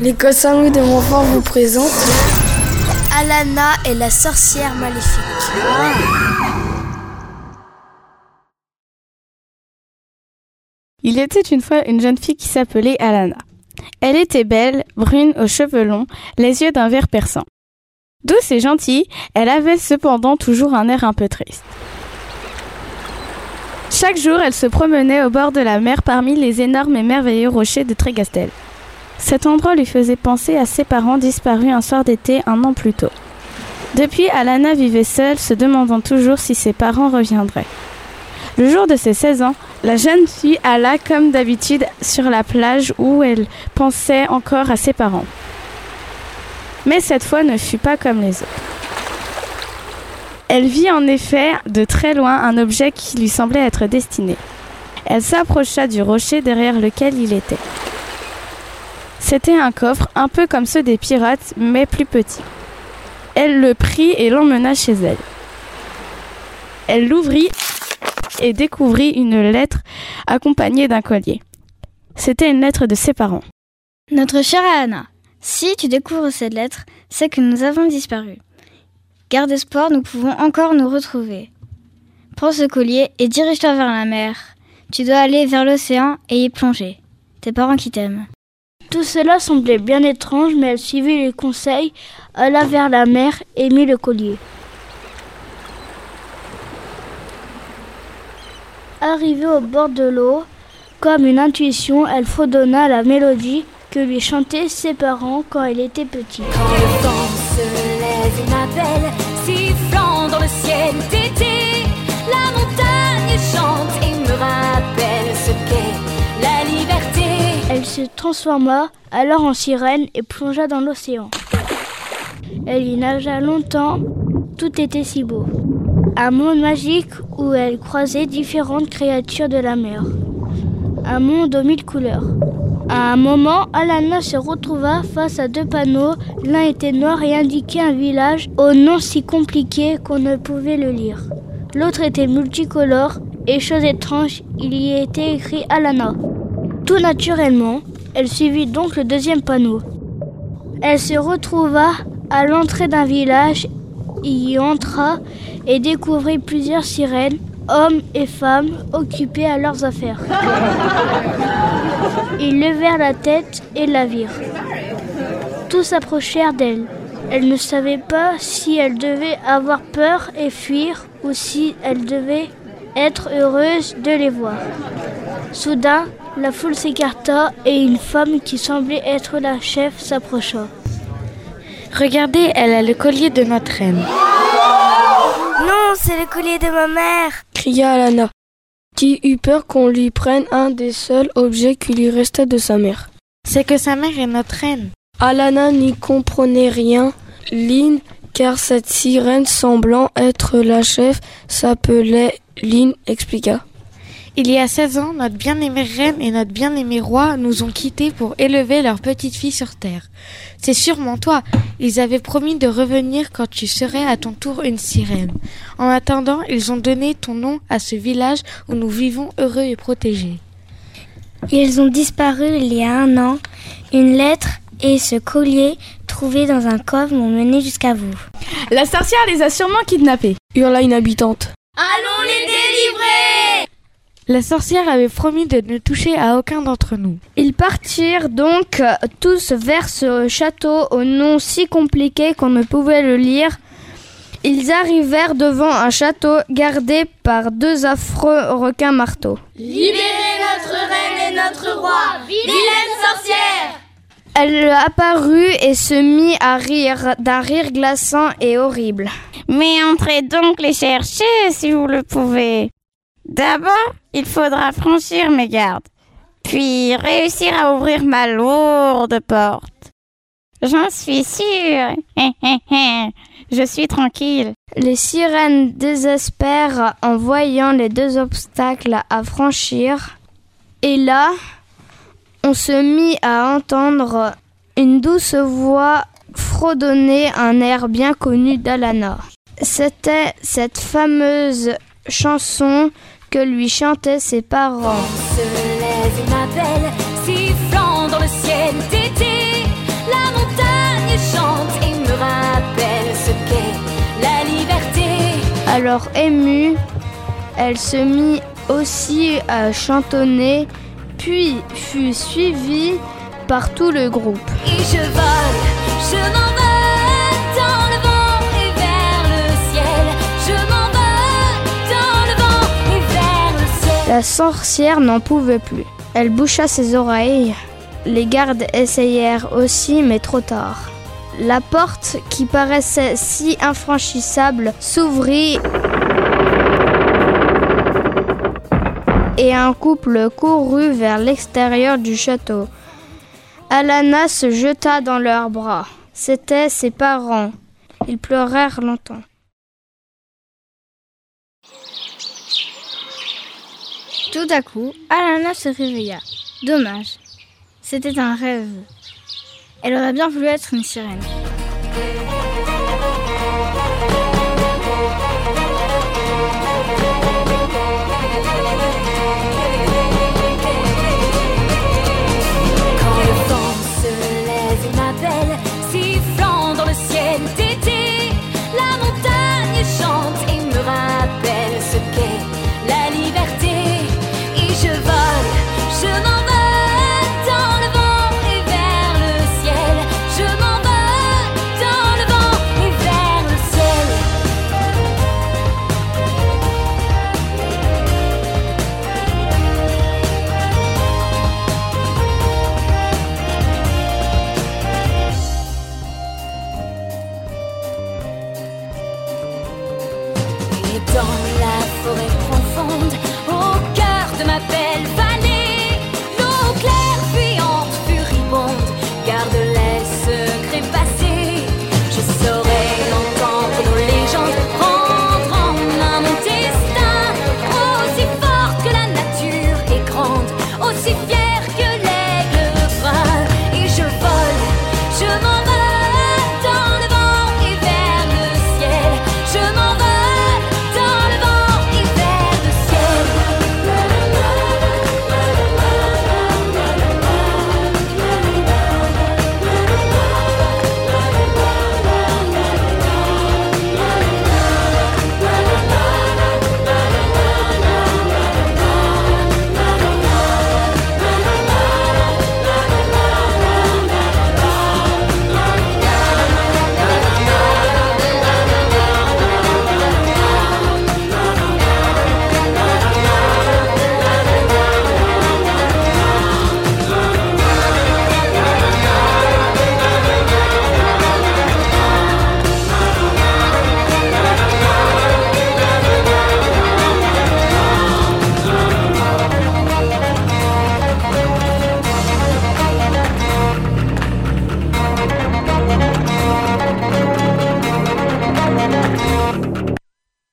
L'école Saint-Louis de Montfort vous présente Alana et la sorcière maléfique. Il était une fois une jeune fille qui s'appelait Alana. Elle était belle, brune, aux cheveux longs, les yeux d'un vert perçant. Douce et gentille, elle avait cependant toujours un air un peu triste. Chaque jour, elle se promenait au bord de la mer parmi les énormes et merveilleux rochers de Trégastel. Cet endroit lui faisait penser à ses parents disparus un soir d'été un an plus tôt. Depuis, Alana vivait seule, se demandant toujours si ses parents reviendraient. Le jour de ses 16 ans, la jeune fille alla comme d'habitude sur la plage où elle pensait encore à ses parents. Mais cette fois ne fut pas comme les autres. Elle vit en effet de très loin un objet qui lui semblait être destiné. Elle s'approcha du rocher derrière lequel il était. C'était un coffre un peu comme ceux des pirates, mais plus petit. Elle le prit et l'emmena chez elle. Elle l'ouvrit et découvrit une lettre accompagnée d'un collier. C'était une lettre de ses parents. Notre chère Anna, si tu découvres cette lettre, c'est que nous avons disparu. Garde espoir, nous pouvons encore nous retrouver. Prends ce collier et dirige-toi vers la mer. Tu dois aller vers l'océan et y plonger. Tes parents qui t'aiment. Tout cela semblait bien étrange, mais elle suivit les conseils, alla vers la mer et mit le collier. Arrivée au bord de l'eau, comme une intuition, elle fredonna la mélodie que lui chantaient ses parents quand elle était petite. Se transforma alors en sirène et plongea dans l'océan. Elle y nagea longtemps, tout était si beau. Un monde magique où elle croisait différentes créatures de la mer. Un monde aux mille couleurs. À un moment, Alana se retrouva face à deux panneaux. L'un était noir et indiquait un village au nom si compliqué qu'on ne pouvait le lire. L'autre était multicolore et chose étrange, il y était écrit Alana. Tout naturellement, elle suivit donc le deuxième panneau. Elle se retrouva à l'entrée d'un village, y entra et découvrit plusieurs sirènes, hommes et femmes occupés à leurs affaires. Ils levèrent la tête et la virent. Tous approchèrent d'elle. Elle ne savait pas si elle devait avoir peur et fuir ou si elle devait être heureuse de les voir. Soudain, la foule s'écarta et une femme qui semblait être la chef s'approcha. Regardez, elle a le collier de notre reine. Non, c'est le collier de ma mère cria Alana, qui eut peur qu'on lui prenne un des seuls objets qui lui restait de sa mère. C'est que sa mère est notre reine. Alana n'y comprenait rien, Lynn, car cette sirène semblant être la chef s'appelait Lynn, expliqua. Il y a 16 ans, notre bien-aimée reine et notre bien-aimé roi nous ont quittés pour élever leur petite fille sur terre. C'est sûrement toi. Ils avaient promis de revenir quand tu serais à ton tour une sirène. En attendant, ils ont donné ton nom à ce village où nous vivons heureux et protégés. Ils ont disparu il y a un an. Une lettre et ce collier trouvé dans un coffre m'ont mené jusqu'à vous. La sorcière les a sûrement kidnappés. Hurla une habitante. Allons les délivrer La sorcière avait promis de ne toucher à aucun d'entre nous. Ils partirent donc euh, tous vers ce château au nom si compliqué qu'on ne pouvait le lire. Ils arrivèrent devant un château gardé par deux affreux requins marteaux. Libérez notre reine et notre roi, vilaine sorcière Elle apparut et se mit à rire d'un rire glaçant et horrible. Mais entrez donc les chercher si vous le pouvez. D'abord, il faudra franchir mes gardes, puis réussir à ouvrir ma lourde porte. J'en suis sûre. Je suis tranquille. Les sirènes désespèrent en voyant les deux obstacles à franchir. Et là, on se mit à entendre une douce voix fredonner un air bien connu d'Alana. C'était cette fameuse chanson que lui chantaient ses parents. On se lève une belle, sifflant dans le ciel d'été. La montagne chante et me rappelle ce qu'est la liberté. Alors émue, elle se mit aussi à chantonner, puis fut suivie par tout le groupe. Et je vole, je m'en La sorcière n'en pouvait plus. Elle boucha ses oreilles. Les gardes essayèrent aussi, mais trop tard. La porte, qui paraissait si infranchissable, s'ouvrit et un couple courut vers l'extérieur du château. Alana se jeta dans leurs bras. C'étaient ses parents. Ils pleurèrent longtemps. Tout à coup, Alana se réveilla. Dommage. C'était un rêve. Elle aurait bien voulu être une sirène. Dans la forêt profonde, au cœur de ma paix.